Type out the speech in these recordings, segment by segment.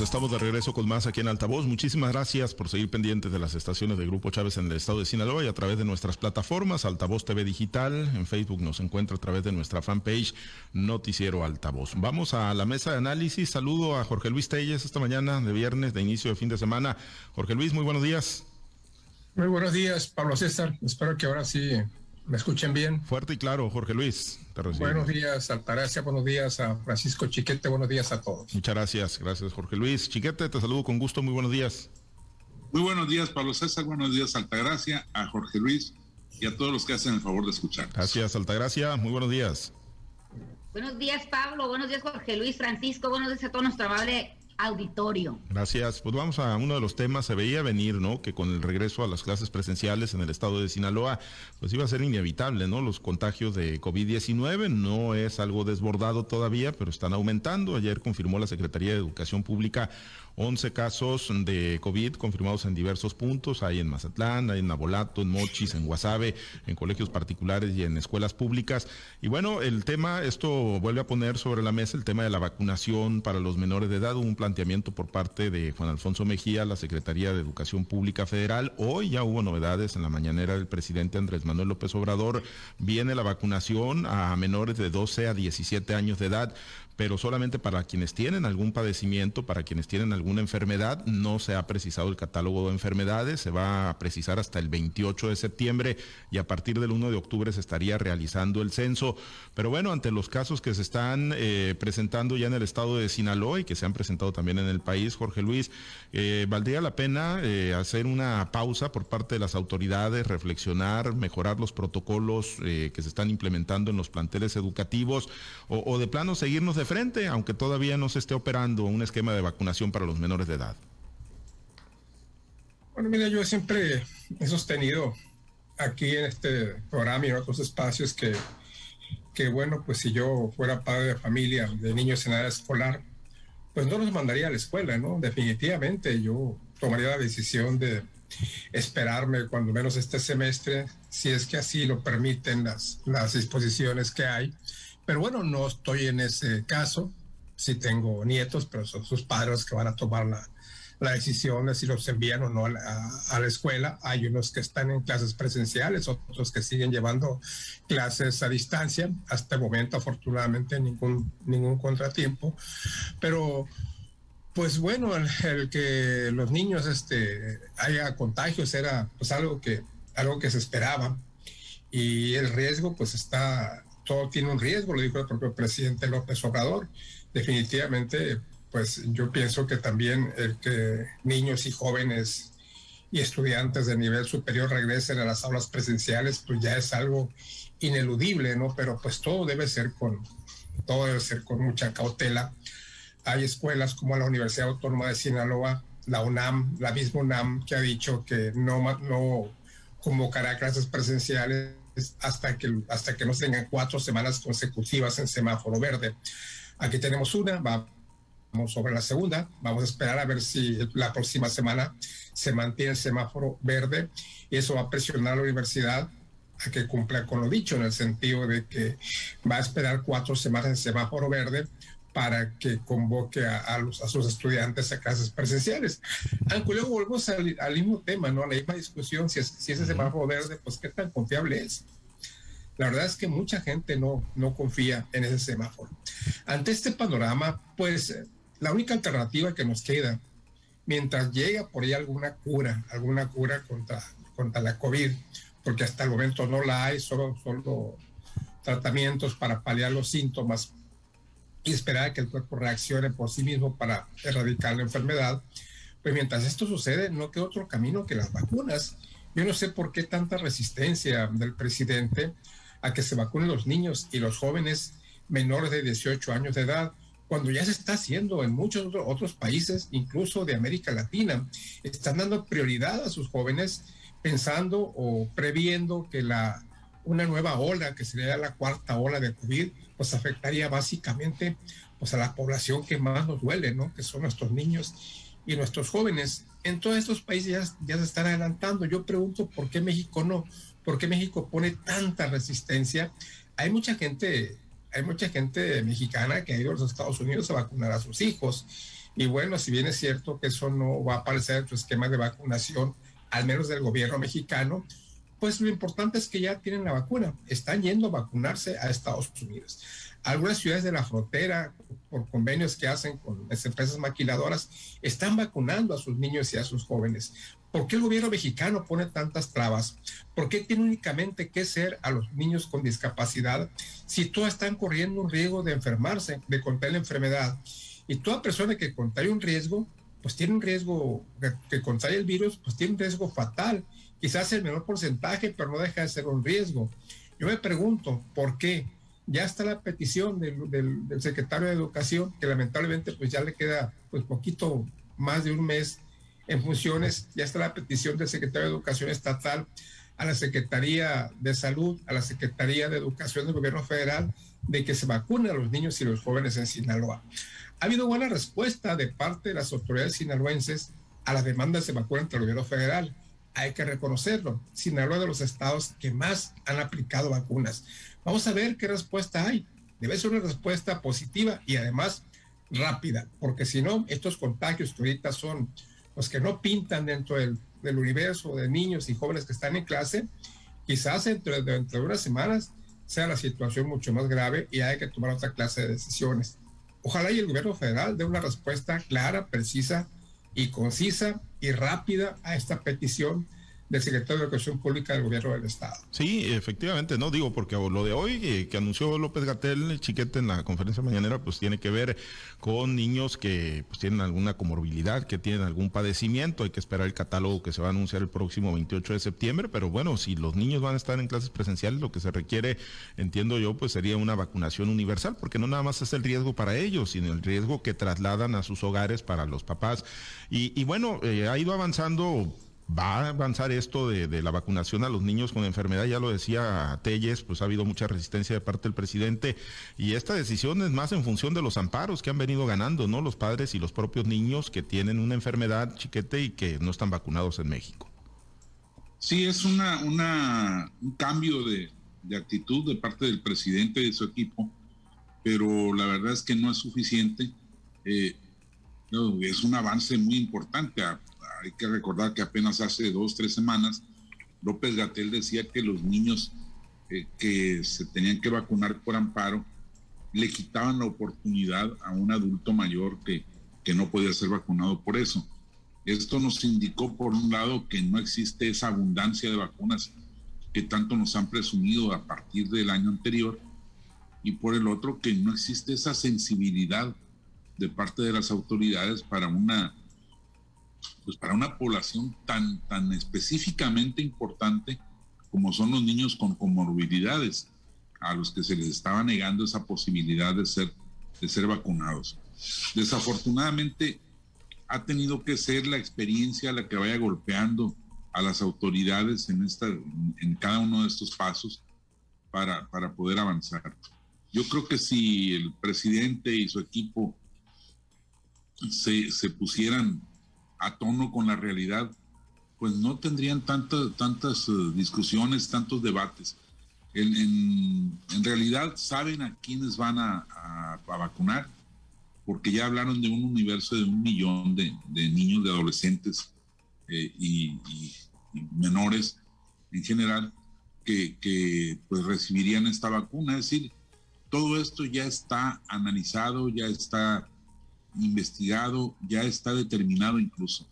Estamos de regreso con más aquí en Altavoz. Muchísimas gracias por seguir pendientes de las estaciones de Grupo Chávez en el estado de Sinaloa y a través de nuestras plataformas Altavoz TV Digital. En Facebook nos encuentra a través de nuestra fanpage Noticiero Altavoz. Vamos a la mesa de análisis. Saludo a Jorge Luis Telles esta mañana de viernes de inicio de fin de semana. Jorge Luis, muy buenos días. Muy buenos días, Pablo César. Espero que ahora sí me escuchen bien. Fuerte y claro, Jorge Luis. Buenos días, Altagracia. Buenos días a Francisco Chiquete. Buenos días a todos. Muchas gracias. Gracias, Jorge Luis. Chiquete, te saludo con gusto. Muy buenos días. Muy buenos días, Pablo César. Buenos días, Altagracia, a Jorge Luis y a todos los que hacen el favor de escuchar. Gracias, Altagracia. Muy buenos días. Buenos días, Pablo. Buenos días, Jorge Luis, Francisco. Buenos días a todo nuestro amable auditorio. Gracias. Pues vamos a uno de los temas. Se veía venir, ¿no? Que con el regreso a las clases presenciales en el estado de Sinaloa, pues iba a ser inevitable, ¿no? Los contagios de COVID-19 no es algo desbordado todavía, pero están aumentando. Ayer confirmó la Secretaría de Educación Pública 11 casos de COVID confirmados en diversos puntos, hay en Mazatlán, hay en Nabolato, en Mochis, en Guasave, en colegios particulares y en escuelas públicas. Y bueno, el tema, esto vuelve a poner sobre la mesa el tema de la vacunación para los menores de edad, un planteamiento por parte de Juan Alfonso Mejía, la Secretaría de Educación Pública Federal. Hoy ya hubo novedades en la mañanera del presidente Andrés Manuel López Obrador. Viene la vacunación a menores de 12 a 17 años de edad pero solamente para quienes tienen algún padecimiento, para quienes tienen alguna enfermedad. No se ha precisado el catálogo de enfermedades, se va a precisar hasta el 28 de septiembre y a partir del 1 de octubre se estaría realizando el censo. Pero bueno, ante los casos que se están eh, presentando ya en el estado de Sinaloa y que se han presentado también en el país, Jorge Luis, eh, valdría la pena eh, hacer una pausa por parte de las autoridades, reflexionar, mejorar los protocolos que se están implementando en los planteles educativos o, o de plano seguirnos de frente, aunque todavía no se esté operando un esquema de vacunación para los menores de edad? Bueno, mira, yo siempre he sostenido aquí en este programa y en otros espacios que, que bueno, pues si yo fuera padre de familia de niños en edad escolar, pues no los mandaría a la escuela, ¿no? Definitivamente yo tomaría la decisión de esperarme cuando menos este semestre, si es que así lo permiten las, las disposiciones que hay, pero bueno, no estoy en ese caso. Sí tengo nietos, pero son sus padres que van a tomar la, la decisión de si los envían o no a la, escuela. Hay unos que están en clases presenciales, otros que siguen llevando clases a distancia. Hasta el momento, afortunadamente, ningún, ningún contratiempo. Pero, pues bueno, el, que los niños este, haya contagios era pues algo que, algo que se esperaba. Y el riesgo pues está todo tiene un riesgo, lo dijo el propio presidente López Obrador. Definitivamente, pues yo pienso que también el que niños y jóvenes y estudiantes de nivel superior regresen a las aulas presenciales, pues ya es algo ineludible, ¿no? Pero pues todo debe ser con, todo debe ser con mucha cautela. Hay escuelas como la Universidad Autónoma de Sinaloa, la UNAM, la misma UNAM, que ha dicho que no, no convocará clases presenciales hasta que, hasta que no tengan cuatro semanas consecutivas en semáforo verde. Aquí tenemos una, vamos sobre la segunda, vamos a esperar a ver si la próxima semana se mantiene el semáforo verde y eso va a presionar a la universidad a que cumpla con lo dicho, en el sentido de que va a esperar cuatro semanas en semáforo verde para que convoque a, los, a sus estudiantes a clases presenciales. Aunque luego volvemos al, mismo tema, ¿no? A la misma discusión, si, es, si ese semáforo verde, pues qué tan confiable es. La verdad es que mucha gente no, no confía en ese semáforo. Ante este panorama, pues la única alternativa que nos queda, mientras llega por ahí alguna cura, alguna cura contra, contra la COVID, porque hasta el momento no la hay, solo, solo tratamientos para paliar los síntomas y esperar que el cuerpo reaccione por sí mismo para erradicar la enfermedad, pues mientras esto sucede, no queda otro camino que las vacunas. Yo no sé por qué tanta resistencia del presidente a que se vacunen los niños y los jóvenes menores de 18 años de edad, cuando ya se está haciendo en muchos otros países, incluso de América Latina. Están dando prioridad a sus jóvenes pensando o previendo que la una nueva ola, que sería la cuarta ola de COVID, pues afectaría básicamente pues a la población que más nos duele, ¿no? Que son nuestros niños y nuestros jóvenes. En todos estos países ya, ya se están adelantando. Yo pregunto por qué México no, por qué México pone tanta resistencia. Hay mucha gente, hay mucha gente mexicana que ha ido a los Estados Unidos a vacunar a sus hijos. Y bueno, si bien es cierto que eso no va a aparecer en su esquema de vacunación, al menos del gobierno mexicano, pues lo importante es que ya tienen la vacuna, están yendo a vacunarse a Estados Unidos. Algunas ciudades de la frontera, por convenios que hacen con las empresas maquiladoras, están vacunando a sus niños y a sus jóvenes. ¿Por qué el gobierno mexicano pone tantas trabas? ¿Por qué tiene únicamente que ser a los niños con discapacidad si todos están corriendo un riesgo de enfermarse, de contraer la enfermedad? Y toda persona que contrae un riesgo, pues tiene un riesgo, que, contrae el virus, pues tiene un riesgo fatal. Quizás el menor porcentaje, pero no deja de ser un riesgo. Yo me pregunto, ¿por qué? ya está la petición del, del, secretario de Educación, que lamentablemente pues ya le queda pues poquito más de un mes en funciones, ya está la petición del secretario de Educación Estatal a la Secretaría de Salud, a la Secretaría de Educación del Gobierno Federal, de que se vacunen a los niños y los jóvenes en Sinaloa. Ha habido buena respuesta de parte de las autoridades sinaloenses a las demandas de vacuna ante el gobierno federal. Hay que reconocerlo. Sinaloa es de los estados que más han aplicado vacunas. Vamos a ver qué respuesta hay. Debe ser una respuesta positiva y además rápida, porque si no, estos contagios que ahorita son los que no pintan dentro del, universo de niños y jóvenes que están en clase, quizás dentro de unas semanas sea la situación mucho más grave y hay que tomar otra clase de decisiones. Ojalá y el gobierno federal dé una respuesta clara, precisa y concisa y rápida a esta petición del secretario de Educación Pública del Gobierno del Estado. Sí, efectivamente, no digo porque lo de hoy eh, que anunció López Gatel, Chiquete, en la conferencia mañanera, pues tiene que ver con niños que pues, tienen alguna comorbilidad, que tienen algún padecimiento. Hay que esperar el catálogo que se va a anunciar el próximo 28 de septiembre, pero bueno, si los niños van a estar en clases presenciales, lo que se requiere, entiendo yo, pues sería una vacunación universal, porque no nada más es el riesgo para ellos, sino el riesgo que trasladan a sus hogares para los papás. Y, bueno, eh, ha ido avanzando va a avanzar esto de, la vacunación a los niños con enfermedad, ya lo decía Telles, pues ha habido mucha resistencia de parte del presidente y esta decisión es más en función de los amparos que han venido ganando, ¿no? Los padres y los propios niños que tienen una enfermedad chiquete y que no están vacunados en México. Sí, es una, un cambio de, actitud de parte del presidente y de su equipo, pero la verdad es que no es suficiente. Eh, es un avance muy importante hay que recordar que apenas hace dos, tres semanas, López Gatel decía que los niños eh, que se tenían que vacunar por amparo le quitaban la oportunidad a un adulto mayor que, que no podía ser vacunado por eso. Esto nos indicó, por un lado, que no existe esa abundancia de vacunas que tanto nos han presumido a partir del año anterior, y por el otro, que no existe esa sensibilidad de parte de las autoridades para una pues para una población tan, tan específicamente importante como son los niños con comorbilidades, a los que se les estaba negando esa posibilidad de ser, de ser vacunados. Desafortunadamente, ha tenido que ser la experiencia la que vaya golpeando a las autoridades en, esta, en cada uno de estos pasos para, para poder avanzar. Yo creo que si el presidente y su equipo se, se pusieran a tono con la realidad, pues no tendrían tantas eh, discusiones, tantos debates. En, realidad saben a quiénes van a, vacunar, porque ya hablaron de un universo de un millón de, niños, de adolescentes eh, y, menores en general que, que pues recibirían esta vacuna. Es decir, todo esto ya está analizado, ya está investigado, ya está determinado incluso.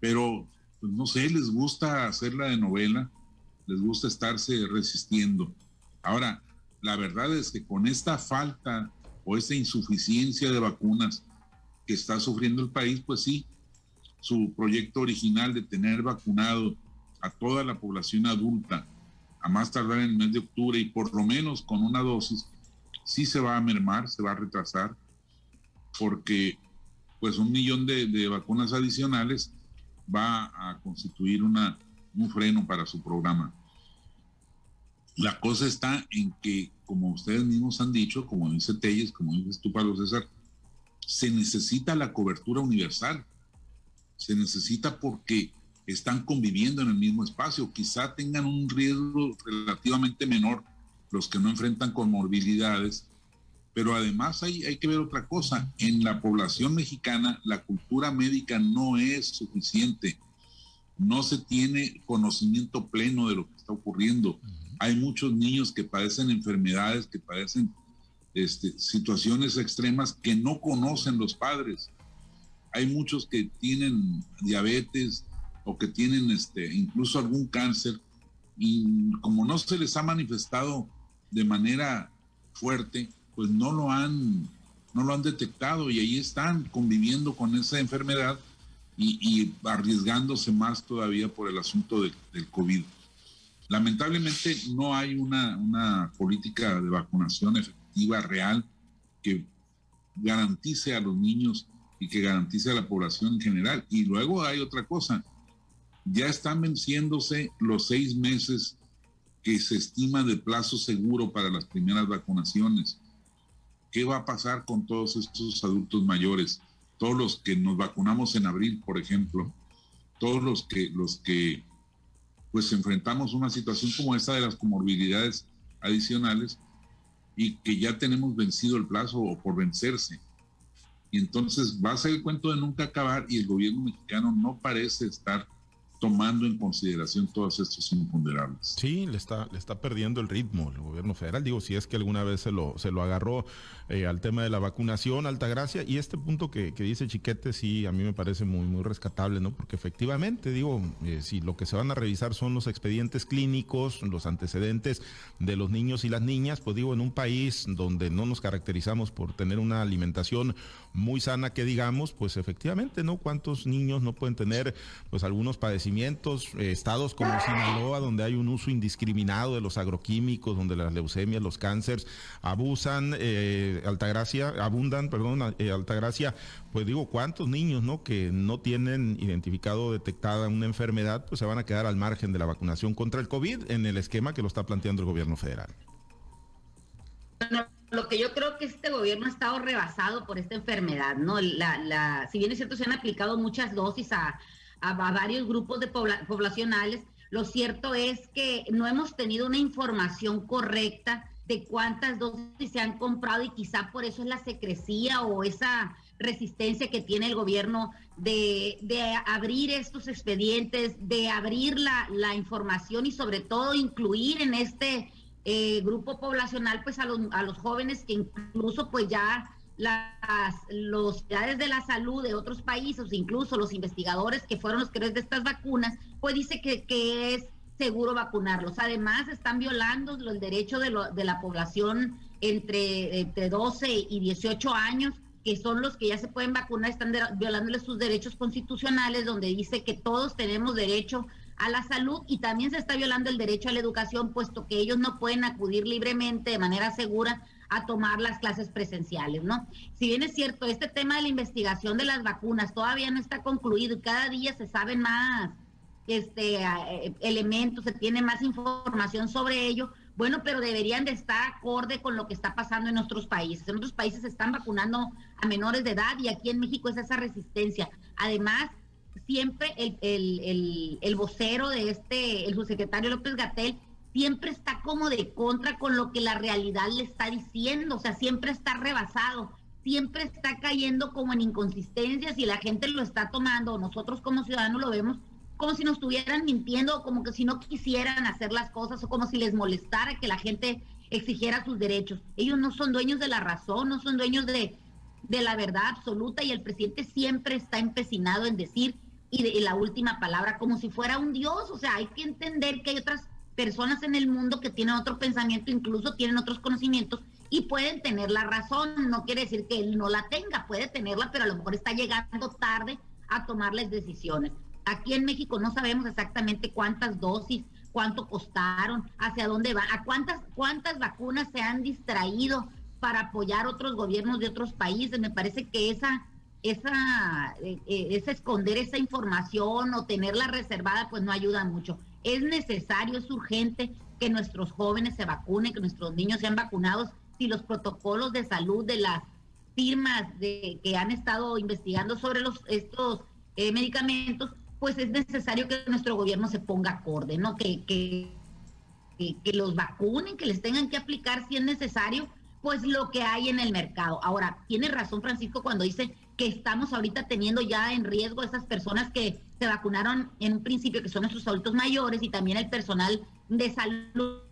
Pero, pues no sé, les gusta hacerla de novela, les gusta estarse resistiendo. Ahora, la verdad es que con esta falta o esta insuficiencia de vacunas que está sufriendo el país, pues sí, su proyecto original de tener vacunado a toda la población adulta a más tardar en el mes de octubre y por lo menos con una dosis, sí se va a mermar, se va a retrasar porque pues un millón de, vacunas adicionales va a constituir una, un freno para su programa. La cosa está en que, como ustedes mismos han dicho, como dice Telles, como dices tú, Pablo César, se necesita la cobertura universal. Se necesita porque están conviviendo en el mismo espacio. Quizá tengan un riesgo relativamente menor los que no enfrentan comorbilidades, pero además hay, hay que ver otra cosa. En la población mexicana la cultura médica no es suficiente. No se tiene conocimiento pleno de lo que está ocurriendo. Hay muchos niños que padecen enfermedades, que padecen este, situaciones extremas que no conocen los padres. Hay muchos que tienen diabetes o que tienen este, incluso algún cáncer y como no se les ha manifestado de manera fuerte, pues no lo han, no lo han detectado y ahí están conviviendo con esa enfermedad y, arriesgándose más todavía por el asunto del COVID. Lamentablemente no hay una, una política de vacunación efectiva, real, que garantice a los niños y que garantice a la población en general. Y luego hay otra cosa, ya están venciéndose los seis meses que se estima de plazo seguro para las primeras vacunaciones. ¿Qué va a pasar con todos estos adultos mayores? Todos los que nos vacunamos en abril, por ejemplo, todos los que, los que pues enfrentamos una situación como esta de las comorbilidades adicionales y que ya tenemos vencido el plazo o por vencerse. Y entonces va a ser el cuento de nunca acabar y el gobierno mexicano no parece estar tomando en consideración todos estos imponderables. Sí, le está, le está perdiendo el ritmo el gobierno federal. Digo, si es que alguna vez se lo, se lo agarró eh, al tema de la vacunación, Altagracia, y este punto que, dice Chiquete, sí, a mí me parece muy, muy rescatable, ¿no? Porque efectivamente, digo, eh, si lo que se van a revisar son los expedientes clínicos, los antecedentes de los niños y las niñas, pues digo, en un país donde no nos caracterizamos por tener una alimentación muy sana, que digamos, pues efectivamente, ¿no? ¿Cuántos niños no pueden tener, pues algunos padecimientos? Eh, estados como Sinaloa, donde hay un uso indiscriminado de los agroquímicos, donde las leucemias, los cánceres abusan, eh, Altagracia, abundan, perdón, eh, Altagracia, pues digo, ¿cuántos niños, no, que no tienen identificado o detectada una enfermedad, pues se van a quedar al margen de la vacunación contra el COVID en el esquema que lo está planteando el gobierno federal? lo que yo creo que este gobierno ha estado rebasado por esta enfermedad, ¿no? La, si bien es cierto, se han aplicado muchas dosis a, a, varios grupos de poblacionales, lo cierto es que no hemos tenido una información correcta de cuántas dosis se han comprado y quizá por eso es la secrecía o esa resistencia que tiene el gobierno de, abrir estos expedientes, de abrir la, la, información y sobre todo incluir en este eh, grupo poblacional pues a los, a los jóvenes que incluso pues ya las los ciudades de la salud de otros países, incluso los investigadores que fueron los creadores de estas vacunas, pues dice que, que es seguro vacunarlos. Además, están violando el derecho de, lo, de la población entre, entre 12 y 18 años, que son los que ya se pueden vacunar, están violándoles sus derechos constitucionales, donde dice que todos tenemos derecho a la salud y también se está violando el derecho a la educación, puesto que ellos no pueden acudir libremente de manera segura a tomar las clases presenciales, ¿no? Si bien es cierto, este tema de la investigación de las vacunas todavía no está concluido y cada día se saben más este, eh, elementos, se tiene más información sobre ello, bueno, pero deberían de estar acorde con lo que está pasando en otros países. En otros países se están vacunando a menores de edad y aquí en México es esa resistencia. Además, siempre el, el, el vocero de este, el subsecretario López Gatel, siempre está como de contra con lo que la realidad le está diciendo, o sea, siempre está rebasado, siempre está cayendo como en inconsistencias y la gente lo está tomando, nosotros como ciudadanos lo vemos como si nos estuvieran mintiendo, como que si no quisieran hacer las cosas o como si les molestara que la gente exigiera sus derechos. Ellos no son dueños de la razón, no son dueños de, de la verdad absoluta y el presidente siempre está empecinado en decir y, de, la última palabra como si fuera un dios, o sea, hay que entender que hay otras personas en el mundo que tienen otro pensamiento, incluso tienen otros conocimientos y pueden tener la razón. No quiere decir que él no la tenga, puede tenerla, pero a lo mejor está llegando tarde a tomarles decisiones. Aquí en México no sabemos exactamente cuántas dosis, cuánto costaron, hacia dónde van, a cuántas, cuántas vacunas se han distraído para apoyar otros gobiernos de otros países. Me parece que esa, esa, eh, eh, esconder esa información o tenerla reservada, pues no ayuda mucho es necesario, es urgente que nuestros jóvenes se vacunen, que nuestros niños sean vacunados, si los protocolos de salud de las firmas que han estado investigando sobre estos eh, medicamentos, pues es necesario que nuestro gobierno se ponga acorde, ¿no? Que, que, que, los vacunen, que les tengan que aplicar si es necesario, pues lo que hay en el mercado. Ahora, tiene razón Francisco cuando dice que estamos ahorita teniendo ya en riesgo esas personas que se vacunaron en un principio, que son nuestros adultos mayores y también el personal de salud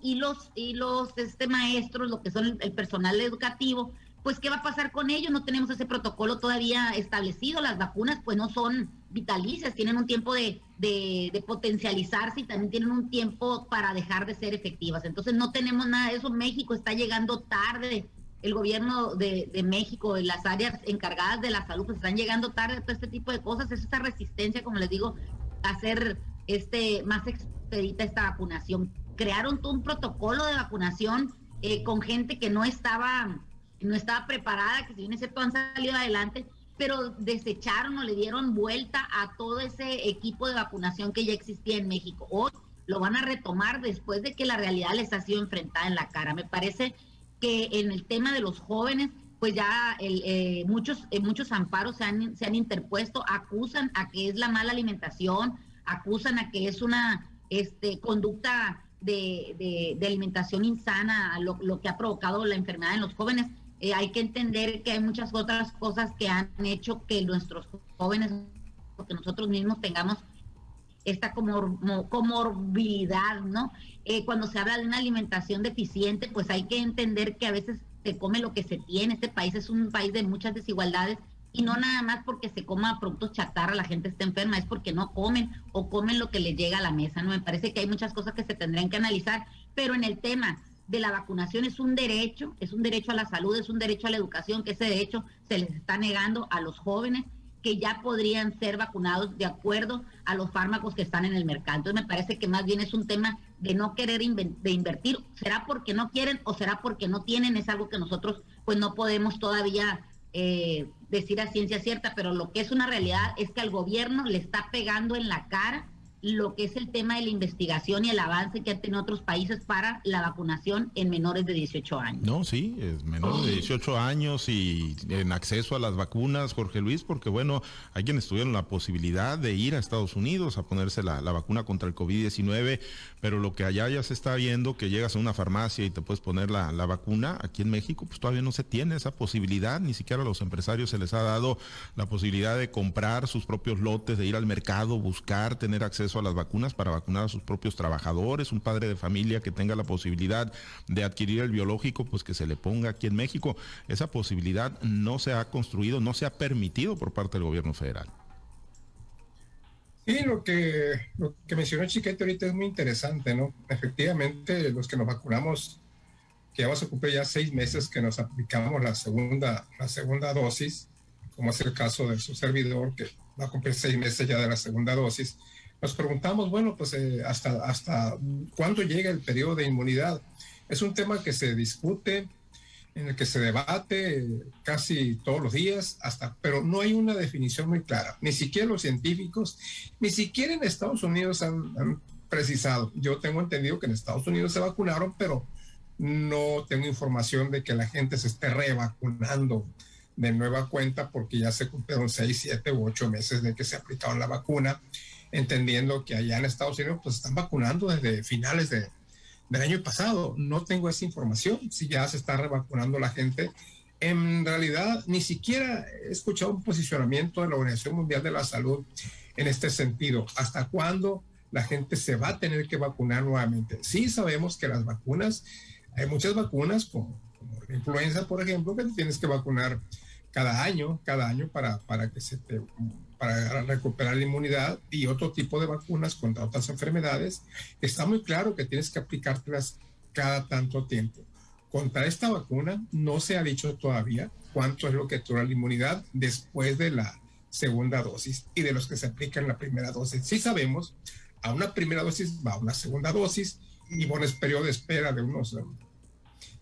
y los y los este maestros, lo que son el personal educativo, pues ¿qué va a pasar con ellos? No tenemos ese protocolo todavía establecido. Las vacunas pues no son vitalicias, tienen un tiempo de, de, potencializarse y también tienen un tiempo para dejar de ser efectivas. Entonces no tenemos nada de eso. México está llegando tarde. El gobierno de, México, las áreas encargadas de la salud, pues están llegando tarde todo este tipo de cosas. Es esta resistencia, como les digo, hacer este, más expedita esta vacunación. Crearon todo un protocolo de vacunación eh, con gente que no estaba no estaba preparada, que si bien es cierto han salido adelante, pero desecharon o le dieron vuelta a todo ese equipo de vacunación que ya existía en México. Hoy lo van a retomar después de que la realidad les ha sido enfrentada en la cara. Me parece que en el tema de los jóvenes, pues ya el, eh, muchos, eh, muchos amparos se han, se han interpuesto, acusan a que es la mala alimentación, acusan a que es una este, conducta de, de, alimentación insana, lo, lo que ha provocado la enfermedad en los jóvenes. Eh, hay que entender que hay muchas otras cosas que han hecho que nuestros jóvenes, que nosotros mismos tengamos esta comorbilidad, ¿no? Eh, cuando se habla de una alimentación deficiente, pues hay que entender que a veces se come lo que se tiene. Este país es un país de muchas desigualdades y no nada más porque se coma productos chatarra la gente está enferma, es porque no comen o comen lo que les llega a la mesa, ¿no? Me parece que hay muchas cosas que se tendrían que analizar, pero en el tema de la vacunación es un derecho, es un derecho a la salud, es un derecho a la educación, que ese derecho se les está negando a los jóvenes que ya podrían ser vacunados de acuerdo a los fármacos que están en el mercado. Entonces me parece que más bien es un tema de no querer de invertir. ¿Será porque no quieren o será porque no tienen? Es algo que nosotros pues no podemos todavía eh, decir a ciencia cierta, pero lo que es una realidad es que al gobierno le está pegando en la cara lo que es el tema de la investigación y el avance que han tenido otros países para la vacunación en menores de 18 años. No, sí, es menores de 18 años y en acceso a las vacunas, Jorge Luis, porque bueno, hay quienes tuvieron la posibilidad de ir a Estados Unidos a ponerse la, vacuna contra el COVID-19, pero lo que allá ya se está viendo, que llegas a una farmacia y te puedes poner la, la vacuna, aquí en México pues todavía no se tiene esa posibilidad, ni siquiera a los empresarios se les ha dado la posibilidad de comprar sus propios lotes, de ir al mercado, buscar, tener acceso a las vacunas para vacunar a sus propios trabajadores, un padre de familia que tenga la posibilidad de adquirir el biológico, pues que se le ponga aquí en México. Esa posibilidad no se ha construido, no se ha permitido por parte del gobierno federal. Sí, lo que, lo que mencionó Chiquete ahorita es muy interesante, ¿no? Efectivamente, los que nos vacunamos, que vamos a cumplir ya seis meses que nos aplicamos la segunda, la segunda dosis, como es el caso de su servidor, que va a cumplir seis meses ya de la segunda dosis, nos preguntamos, bueno, pues eh, hasta, hasta cuándo llega el periodo de inmunidad. Es un tema que se discute, en el que se debate casi todos los días, hasta, pero no hay una definición muy clara. Ni siquiera los científicos, ni siquiera en Estados Unidos han, han precisado. Yo tengo entendido que en Estados Unidos se vacunaron, pero no tengo información de que la gente se esté revacunando de nueva cuenta porque ya se cumplieron seis, siete u ocho meses de que se aplicaron la vacuna entendiendo que allá en Estados Unidos pues están vacunando desde finales de, del año pasado. No tengo esa información, si ya se está revacunando la gente. En realidad, ni siquiera he escuchado un posicionamiento de la Organización Mundial de la Salud en este sentido. ¿Hasta cuándo la gente se va a tener que vacunar nuevamente? Sí sabemos que las vacunas, hay muchas vacunas como, como la influenza, por ejemplo, que tienes que vacunar cada año, cada año para, para que se te para recuperar la inmunidad y otro tipo de vacunas contra otras enfermedades, está muy claro que tienes que aplicártelas cada tanto tiempo. Contra esta vacuna no se ha dicho todavía cuánto es lo que dura la inmunidad después de la segunda dosis y de los que se aplican la primera dosis. Sí sabemos, a una primera dosis va una segunda dosis y bueno, es periodo de espera de unos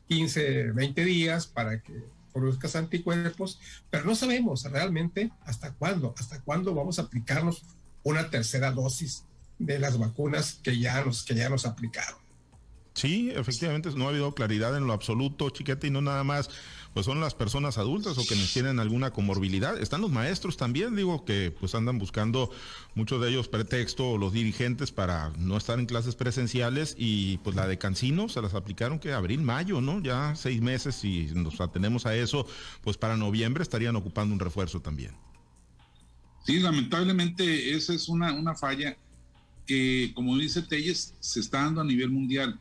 15, 20 días para que produzcas anticuerpos, pero no sabemos realmente hasta cuándo, hasta cuándo vamos a aplicarnos una tercera dosis de las vacunas que ya nos, que ya nos aplicaron. Sí, efectivamente, no ha habido claridad en lo absoluto, chiquete, y no nada más, pues son las personas adultas o que tienen alguna comorbilidad. Están los maestros también, digo, que pues andan buscando muchos de ellos pretexto los dirigentes para no estar en clases presenciales y pues la de Cancino se las aplicaron que abril, mayo, ¿no? Ya seis meses y nos atenemos a eso, pues para noviembre estarían ocupando un refuerzo también. Sí, lamentablemente esa es una, una falla que, como dice Telles, se está dando a nivel mundial.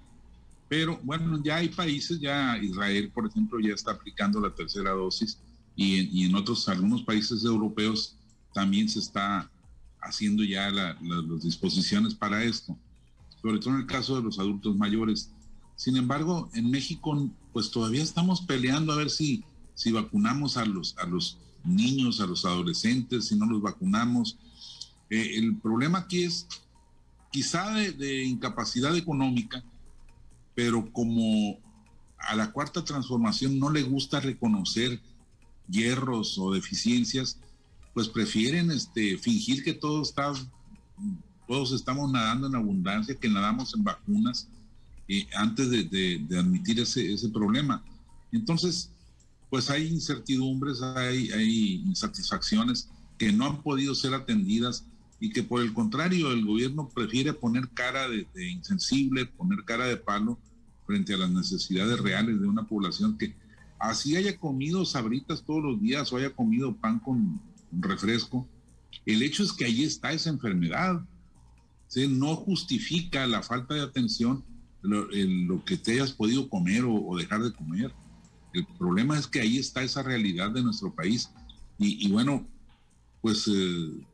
Pero bueno, ya hay países, ya Israel, por ejemplo, ya está aplicando la tercera dosis y, en otros, algunos países europeos también se está haciendo ya las disposiciones para esto, sobre todo en el caso de los adultos mayores. Sin embargo, en México, pues todavía estamos peleando a ver si, si vacunamos a los, a los niños, a los adolescentes, si no los vacunamos. Eh, el problema aquí es quizá de incapacidad económica, pero como a la cuarta transformación no le gusta reconocer hierros o deficiencias, pues prefieren este, fingir que todo está, todos estamos nadando en abundancia, que nadamos en vacunas, eh, antes de, admitir ese, ese, problema. Entonces, pues hay incertidumbres, hay, hay insatisfacciones que no han podido ser atendidas y que por el contrario el gobierno prefiere poner cara de, insensible, poner cara de palo frente a las necesidades reales de una población que así haya comido sabritas todos los días o haya comido pan con, refresco, el hecho es que ahí está esa enfermedad. No justifica la falta de atención lo, lo que te hayas podido comer o, dejar de comer. El problema es que ahí está esa realidad de nuestro país. Y, bueno, pues eh,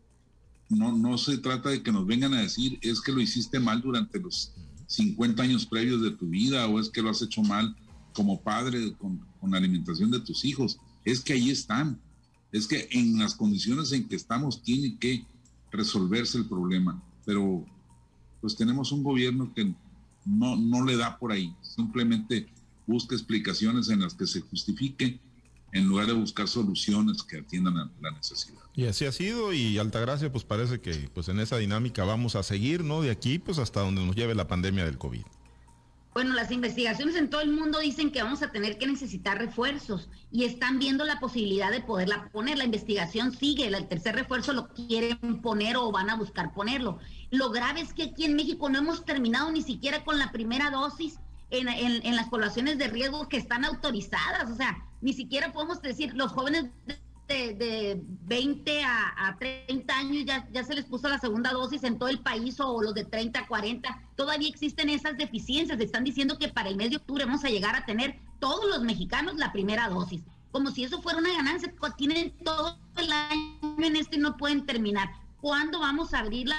no, no se trata de que nos vengan a decir es que lo hiciste mal durante los 50 años previos de tu vida o es que lo has hecho mal como padre con, la alimentación de tus hijos. Es que ahí están. Es que en las condiciones en que estamos tiene que resolverse el problema. Pero pues tenemos un gobierno que no, no le da por ahí. Simplemente busca explicaciones en las que se justifique en lugar de buscar soluciones que atiendan a la necesidad. Y así ha sido y Altagracia pues parece que pues en esa dinámica vamos a seguir, ¿no? De aquí pues hasta donde nos lleve la pandemia del COVID. Bueno, las investigaciones en todo el mundo dicen que vamos a tener que necesitar refuerzos y están viendo la posibilidad de poderla poner. La investigación sigue, el tercer refuerzo lo quieren poner o van a buscar ponerlo. Lo grave es que aquí en México no hemos terminado ni siquiera con la primera dosis en, en las poblaciones de riesgo que están autorizadas. O sea, ni siquiera podemos decir, los jóvenes de, de 20 a, 30 años ya, ya se les puso la segunda dosis en todo el país o los de 30 a 40, todavía existen esas deficiencias. Están diciendo que para el mes de octubre vamos a llegar a tener todos los mexicanos la primera dosis. Como si eso fuera una ganancia, tienen todo el año en esto y no pueden terminar. ¿Cuándo vamos a abrir la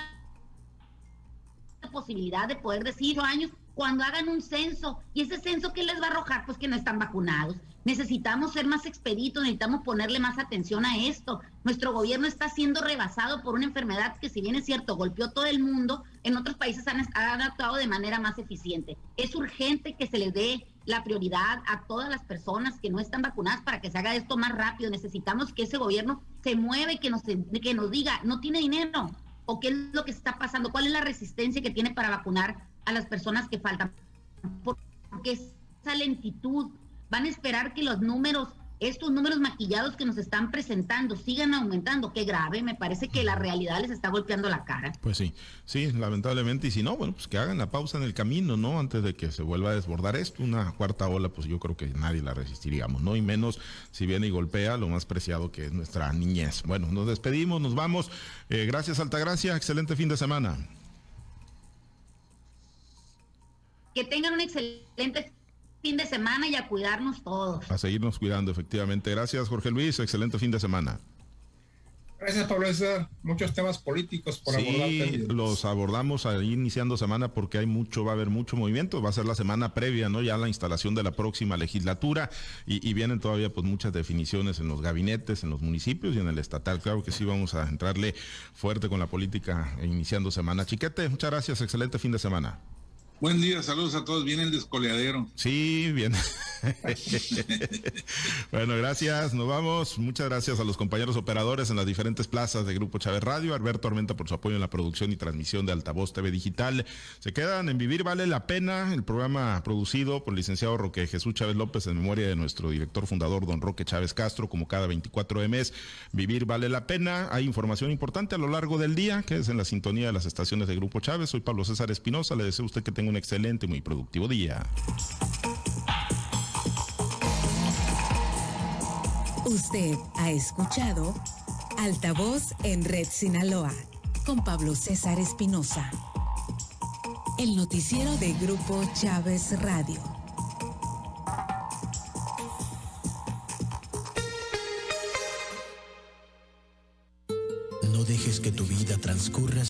posibilidad de poder decir años cuando hagan un censo y ese censo que les va a arrojar pues que no están vacunados Necesitamos ser más expeditos, necesitamos ponerle más atención a esto. Nuestro gobierno está siendo rebasado por una enfermedad que, si bien es cierto, golpeó todo el mundo, en otros países han, actuado de manera más eficiente. Es urgente que se les dé la prioridad a todas las personas que no están vacunadas para que se haga esto más rápido. Necesitamos que ese gobierno se mueva y que nos, que nos diga, no tiene dinero, o qué es lo que está pasando, cuál es la resistencia que tiene para vacunar a las personas que faltan. Porque esa lentitud van a esperar que los números, estos números maquillados que nos están presentando sigan aumentando. Qué grave, me parece que la realidad les está golpeando la cara. Pues sí, sí, lamentablemente. Y si no, bueno, pues que hagan la pausa en el camino, ¿no? Antes de que se vuelva a desbordar esto. Una cuarta ola, pues yo creo que nadie la resistiríamos, ¿no? Y menos si viene y golpea lo más preciado que es nuestra niñez. Bueno, nos despedimos, nos vamos. Eh, gracias, Altagracia. Excelente fin de semana. Que tengan un excelente fin de semana y a cuidarnos todos. A seguirnos cuidando, efectivamente. Gracias, Jorge Luis. Excelente fin de semana. Gracias, Pablo Muchos temas políticos por sí, los abordamos ahí iniciando semana porque hay mucho, va a haber mucho movimiento. Va a ser la semana previa, ¿no? Ya la instalación de la próxima legislatura y, vienen todavía pues muchas definiciones en los gabinetes, en los municipios y en el estatal. Claro que sí, vamos a entrarle fuerte con la política iniciando semana. Chiquete, muchas gracias. Excelente fin de semana. Buen día, saludos a todos. Viene el descoleadero. Sí, bien. bueno, gracias, nos vamos. Muchas gracias a los compañeros operadores en las diferentes plazas de Grupo Chávez Radio, Alberto Armenta por su apoyo en la producción y transmisión de Altavoz TV Digital. Se quedan en Vivir Vale la Pena, el programa producido por el licenciado Roque Jesús Chávez López en memoria de nuestro director fundador, don Roque Chávez Castro, como cada 24 de mes. Vivir Vale la Pena. Hay información importante a lo largo del día, que es en la sintonía de las estaciones de Grupo Chávez. Soy Pablo César Espinosa. Le deseo a usted que tenga un excelente y muy productivo día. Usted ha escuchado Altavoz en Red Sinaloa con Pablo César Espinosa. El noticiero de Grupo Chávez Radio. No dejes que tu vida transcurra